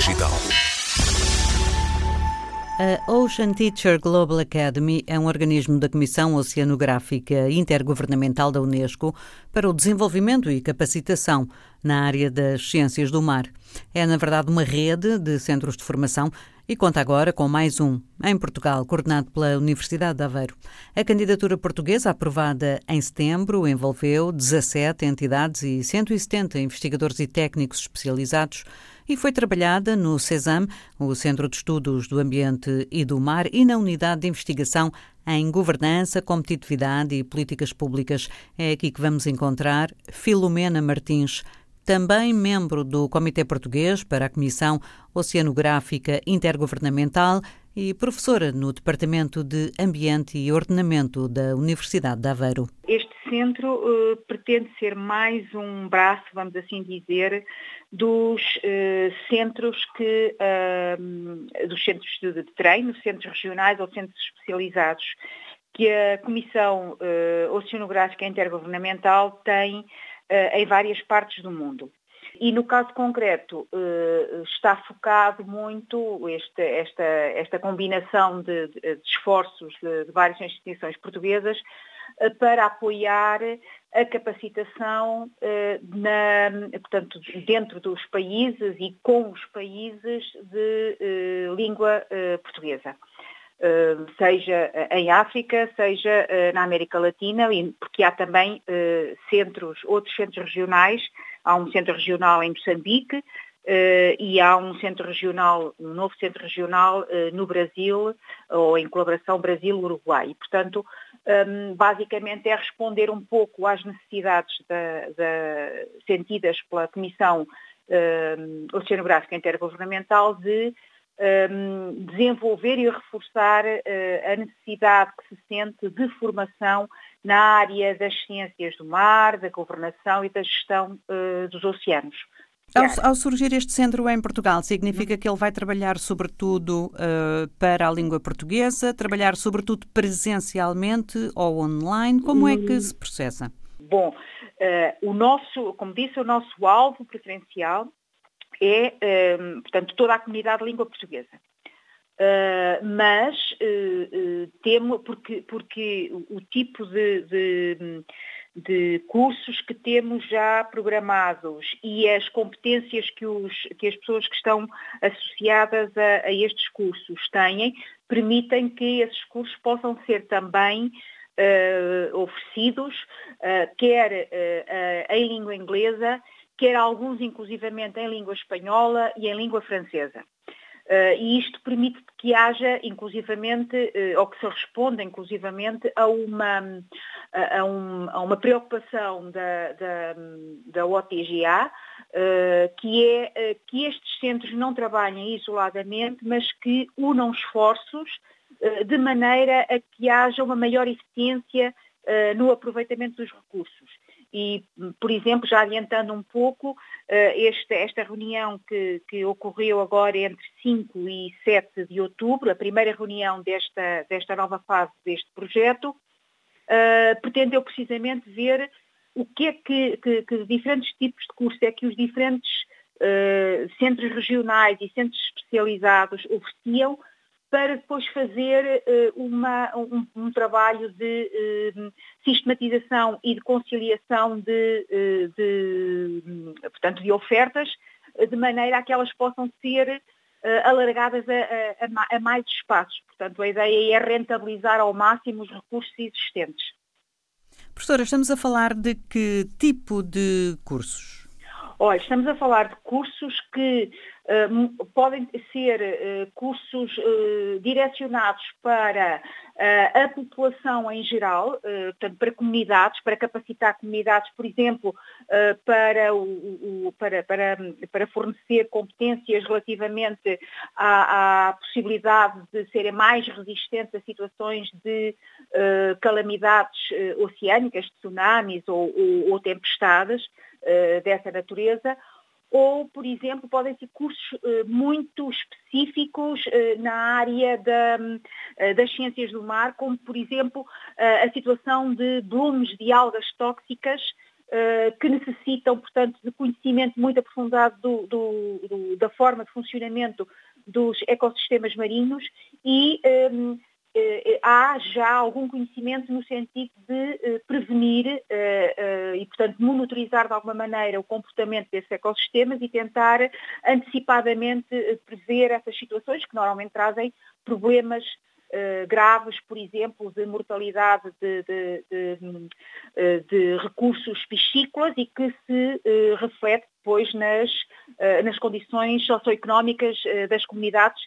Digital. A Ocean Teacher Global Academy é um organismo da Comissão Oceanográfica Intergovernamental da Unesco para o desenvolvimento e capacitação na área das ciências do mar. É, na verdade, uma rede de centros de formação e conta agora com mais um, em Portugal, coordenado pela Universidade de Aveiro. A candidatura portuguesa, aprovada em setembro, envolveu 17 entidades e 170 investigadores e técnicos especializados e foi trabalhada no CESAM, o Centro de Estudos do Ambiente e do Mar, e na Unidade de Investigação em Governança, Competitividade e Políticas Públicas. É aqui que vamos encontrar Filomena Martins, também membro do Comitê Português para a Comissão Oceanográfica Intergovernamental e professora no Departamento de Ambiente e Ordenamento da Universidade de Aveiro. Centro uh, pretende ser mais um braço, vamos assim dizer, dos uh, centros que uh, dos centros de treino, centros regionais ou centros especializados que a Comissão Oceanográfica Intergovernamental tem em várias partes do mundo. E no caso concreto está focado muito este, esta, esta combinação de, de, de esforços de, de várias instituições portuguesas para apoiar a capacitação na, portanto, dentro dos países e com os países de língua portuguesa. Seja em África, seja na América Latina, porque há também centros, outros centros regionais. Há um centro regional em Moçambique, e há um centro regional, um novo centro regional no Brasil, ou em colaboração Brasil-Uruguai. Portanto, um, basicamente é responder um pouco às necessidades da, da, sentidas pela Comissão um, Oceanográfica Intergovernamental de um, desenvolver e reforçar uh, a necessidade que se sente de formação na área das ciências do mar, da governação e da gestão uh, dos oceanos. Ao, ao, surgir este centro em Portugal, significa que ele vai trabalhar sobretudo uh, para a língua portuguesa, trabalhar sobretudo presencialmente ou online? Como é que se processa? Bom, uh, o nosso, como disse, o nosso alvo preferencial é, uh, portanto, toda a comunidade de língua portuguesa. Uh, mas temo porque, porque o tipo de, de, de, cursos que temos já programados e as competências que, os, que as pessoas que estão associadas a, a estes cursos têm permitem que esses cursos possam ser também oferecidos, quer em língua inglesa, quer alguns inclusivamente em língua espanhola e em língua francesa. Uh, e isto permite que haja, inclusivamente, uh, ou que se responda, inclusivamente, a uma, a, um, a uma preocupação da, da, da OTGA, uh, eh, que é que estes centros não trabalhem isoladamente, mas que unam esforços de maneira a que haja uma maior eficiência no aproveitamento dos recursos. E, por exemplo, já adiantando um pouco, eh, esta, esta reunião que, que, ocorreu agora entre 5 e 7 de outubro, a primeira reunião desta, desta nova fase deste projeto, uh, pretendeu precisamente ver o que é que, que, que, diferentes tipos de cursos é que os diferentes uh, centros regionais e centros especializados ofereciam para depois fazer uh, uma, um, um, trabalho de uh, sistematização e de conciliação de, uh, de, portanto, de ofertas, de maneira a que elas possam ser alargadas a, a, a, mais espaços. Portanto, a ideia é rentabilizar ao máximo os recursos existentes. Professora, estamos a falar de que tipo de cursos? Olha, estamos a falar de cursos que podem ser uh, cursos uh, direcionados para a população em geral, portanto, para comunidades, para capacitar comunidades, por exemplo, para, o, para, para, para, fornecer competências relativamente à, à, possibilidade de serem mais resistentes a situações de calamidades oceânicas, tsunamis ou, ou, ou tempestades dessa natureza, ou, por exemplo, podem ser cursos uh, muito específicos uh, na área da, uh, das ciências do mar, como, por exemplo, a situação de blooms de algas tóxicas que necessitam, portanto, de conhecimento muito aprofundado do, do, do, da forma de funcionamento dos ecossistemas marinhos e um, há já algum conhecimento no sentido de prevenir e, portanto, monitorizar de alguma maneira o comportamento desses ecossistemas e tentar antecipadamente prever essas situações que normalmente trazem problemas graves, por exemplo, de mortalidade de, de, de, eh, de recursos piscícolas e que se reflete depois nas, nas condições socioeconómicas das comunidades,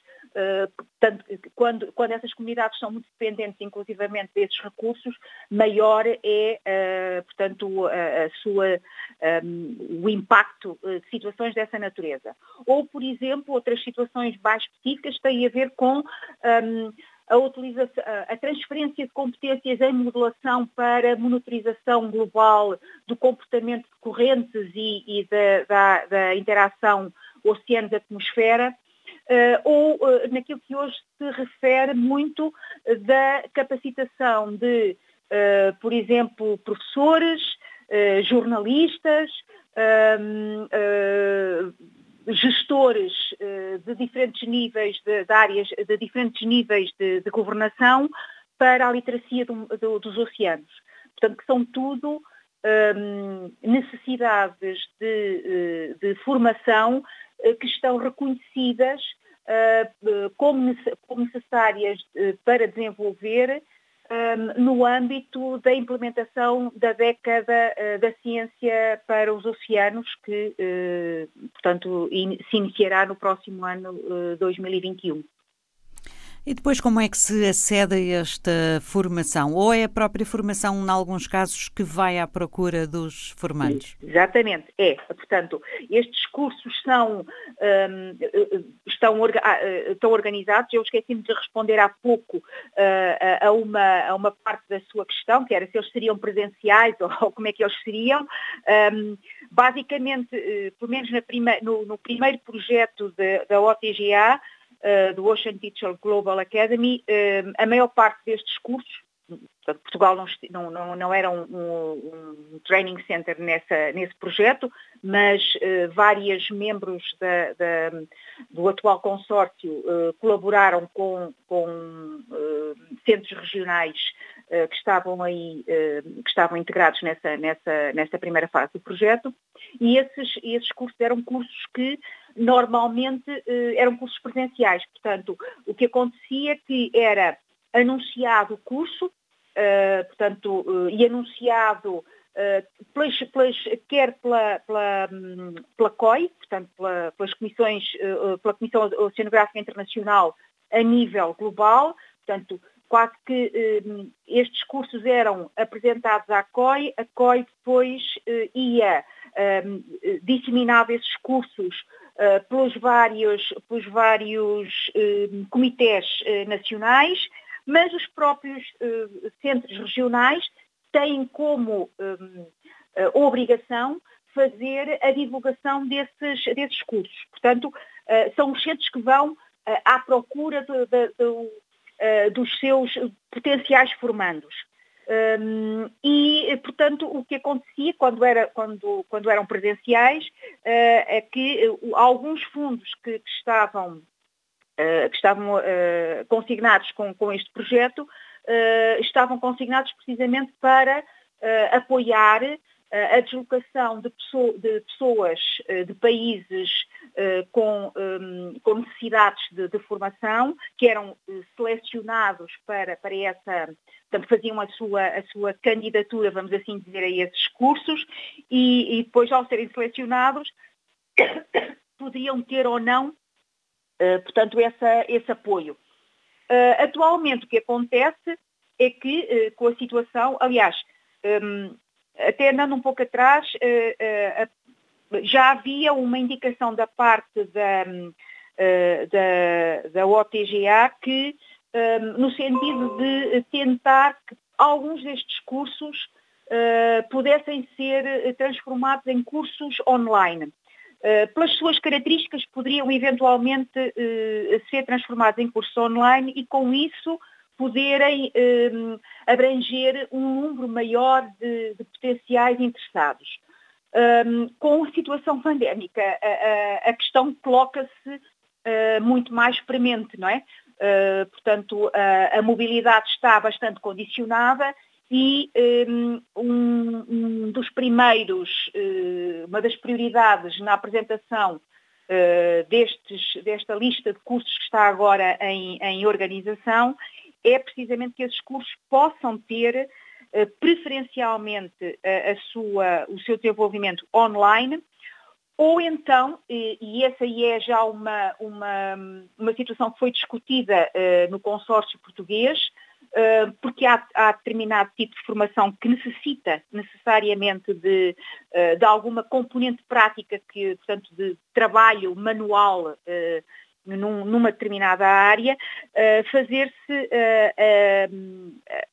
tanto, quando, quando essas comunidades são muito dependentes inclusivamente desses recursos, maior é, portanto, a, a sua, um, o impacto de situações dessa natureza. Ou, por exemplo, outras situações mais específicas têm a ver com um, a, utilização, a transferência de competências em modelação para monitorização global do comportamento de correntes e, e da, da, da, interação oceanos-atmosfera, ou uh, naquilo que hoje se refere muito da capacitação de, por exemplo, professores, jornalistas, gestores eh, de diferentes níveis de, de áreas, de diferentes níveis de, de, governação para a literacia do, do, dos oceanos. Portanto, que são tudo um, necessidades de, eh, de, formação eh, que estão reconhecidas uh, como, necessárias para desenvolver um, no âmbito da implementação da década da ciência para os oceanos, que, portanto, se iniciará no próximo ano uh, 2021. E depois como é que se acede a esta formação? Ou é a própria formação, em alguns casos, que vai à procura dos formandos? Exatamente, é. Portanto, estes cursos são, um, estão, ah, estão organizados. Eu esqueci-me de responder há pouco uh, a, uma, a uma parte da sua questão, que era se eles seriam presenciais ou, ou como é que eles seriam. Um, basicamente, uh, pelo menos prima, no, no, primeiro projeto de, da OTGA, do Ocean Teacher Global Academy, uh, a maior parte destes cursos, portanto, Portugal não, não, não era um, um, training center nessa, nesse projeto, mas uh, vários membros da, da, do atual consórcio colaboraram com, com centros regionais que estavam aí, que estavam integrados nessa, nessa, nessa primeira fase do projeto, e esses, esses cursos eram cursos que normalmente eh, eram cursos presenciais. Portanto, o que acontecia que era anunciado o curso, uh, portanto, uh, e anunciado pelas, pelas, quer pela, pela, hum, pela COI, portanto, pela, pelas comissões, pela Comissão Oceanográfica Internacional a nível global, portanto, quase que hum, estes cursos eram apresentados à COI, a COI depois ia um, disseminava esses cursos uh, pelos vários, pelos vários uh, comitês uh, nacionais, mas os próprios centros regionais têm como obrigação fazer a divulgação desses, desses cursos. Portanto, são os centros que vão à procura dos seus potenciais formandos. Um, e, portanto, o que acontecia quando, era, quando, quando eram presenciais uh, é que uh, alguns fundos que, que estavam, uh, que estavam consignados com, com este projeto estavam consignados precisamente para apoiar a deslocação de, pessoa, de pessoas de países com, um, com necessidades de, de, formação, que eram selecionados para, para essa portanto faziam a sua, a sua candidatura, vamos assim dizer, a esses cursos e, e depois ao serem selecionados podiam ter ou não, portanto, essa, esse apoio. Atualmente o que acontece é que com a situação, aliás, um, até andando um pouco atrás, já havia uma indicação da parte da, da, da OTGA que no sentido de tentar que alguns destes cursos pudessem ser eh, transformados em cursos online. Pelas suas características, poderiam eventualmente ser transformados em cursos online e, com isso, poderem um, abranger um número maior de, de potenciais interessados. Um, com a situação pandémica, a, a, a questão coloca-se uh, muito mais premente, não é? Uh, portanto, a, a mobilidade está bastante condicionada e um, um, dos primeiros, uh, uma das prioridades na apresentação destes, desta lista de cursos que está agora em, em organização é precisamente que esses cursos possam ter uh, preferencialmente a, a sua, o seu desenvolvimento online, ou então, e, essa aí é já uma, uma, uma situação que foi discutida no consórcio português, porque há, há, determinado tipo de formação que necessita necessariamente de, de alguma componente prática, que, portanto, de trabalho manual num, numa determinada área, fazer-se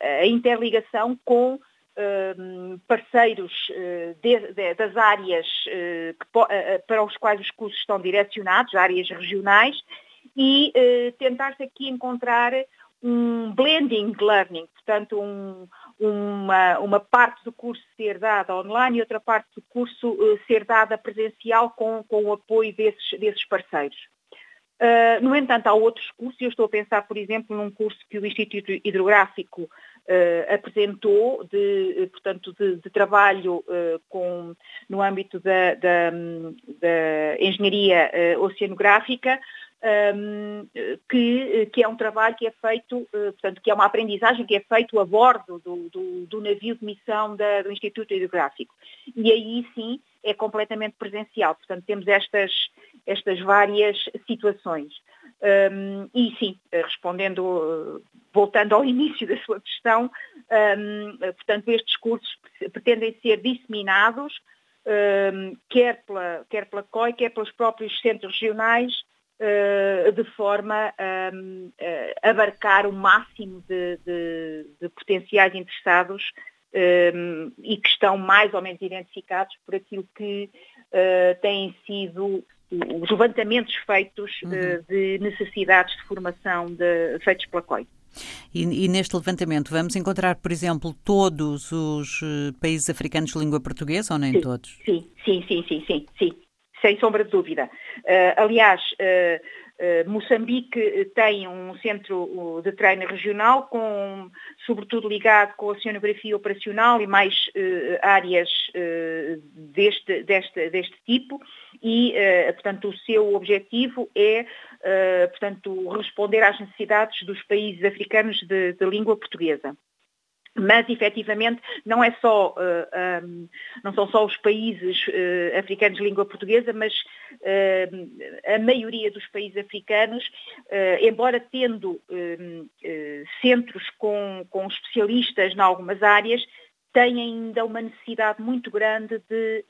a interligação com parceiros de, de, das áreas que, para os quais os cursos estão direcionados, áreas regionais, e tentar-se aqui encontrar um blending learning, portanto um, uma, uma parte do curso ser dada online e outra parte do curso uh, ser dada presencial com, com o apoio desses, desses parceiros. Uh, no entanto, há outros cursos, eu estou a pensar, por exemplo, num curso que o Instituto Hidrográfico uh, apresentou, de, portanto, de, de trabalho com, no âmbito da, da, da engenharia oceanográfica, um, que, que, é um trabalho que é feito, portanto, que é uma aprendizagem que é feito a bordo do, do, do navio de missão da, do Instituto Hidrográfico. E aí sim é completamente presencial. Portanto, temos estas, estas várias situações. Um, e sim, respondendo, voltando ao início da sua questão, um, portanto, estes cursos pretendem ser disseminados, um, quer, pela, quer pela COI, quer pelos próprios centros regionais, eh, de forma a eh, abarcar o máximo de, de, de potenciais interessados um, e que estão mais ou menos identificados por aquilo que uh, têm sido os levantamentos feitos uhum. uh, de necessidades de formação de, feitos pela COI. E, e, neste levantamento vamos encontrar, por exemplo, todos os países africanos de língua portuguesa ou nem sim, todos? Sim, sim, sim, sim, sim, sim sem sombra de dúvida. Uh, aliás, uh, uh, Moçambique tem um centro de treino regional, com, sobretudo ligado com a oceanografia operacional e mais áreas deste, deste, deste tipo, e, portanto, o seu objetivo é, portanto, responder às necessidades dos países africanos de, de língua portuguesa mas efetivamente não é só, uh, eh, um, não são só os países uh, africanos de língua portuguesa, mas uh, a maioria dos países africanos, embora tendo centros com, com especialistas em algumas áreas, têm ainda uma necessidade muito grande de,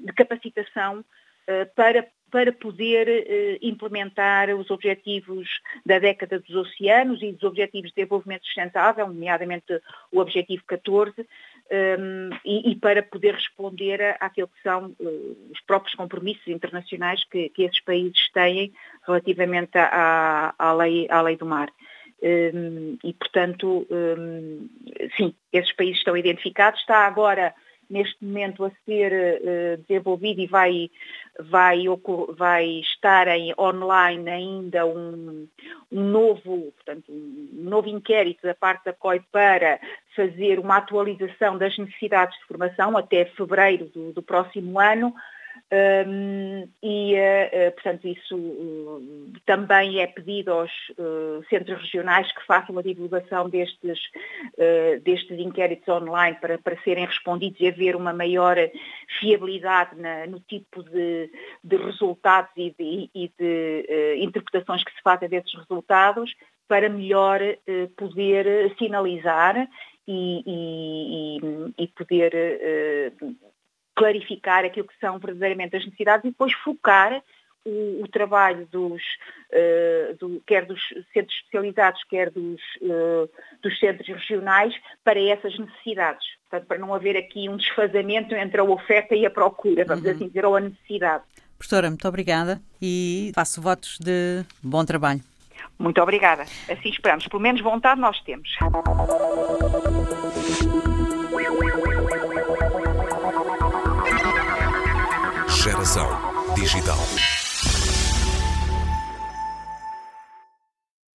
de capacitação para para poder eh, implementar os objetivos da década dos oceanos e os objetivos de desenvolvimento sustentável, nomeadamente o objetivo 14, um, ehm, e, e, para poder responder àquilo que são uh, os próprios compromissos internacionais que, que, esses países têm relativamente à, à, lei, à lei do mar. Um, ehm, e, portanto, um, ehm, sim, esses países estão identificados. Está agora neste momento a ser uh, desenvolvido e vai, vai, vai estar em online ainda um, um novo, portanto, um novo inquérito da parte da COI para fazer uma atualização das necessidades de formação até fevereiro do, do próximo ano, um, e, uh, portanto, isso uh, também é pedido aos uh, centros regionais que façam a divulgação destes, destes inquéritos online para, para serem respondidos e haver uma maior fiabilidade na, no tipo de, de resultados e de, e de interpretações que se fazem desses resultados para melhor poder sinalizar e, e, e poder clarificar aquilo que são verdadeiramente as necessidades e depois focar o, o trabalho dos, uh, do, quer dos centros especializados, quer dos, uh, dos centros regionais para essas necessidades. Portanto, para não haver aqui um desfazamento entre a oferta e a procura, vamos uhum. assim dizer, ou a necessidade. Professora, muito obrigada e faço votos de bom trabalho. Muito obrigada. Assim esperamos. Pelo menos vontade nós temos. Digital.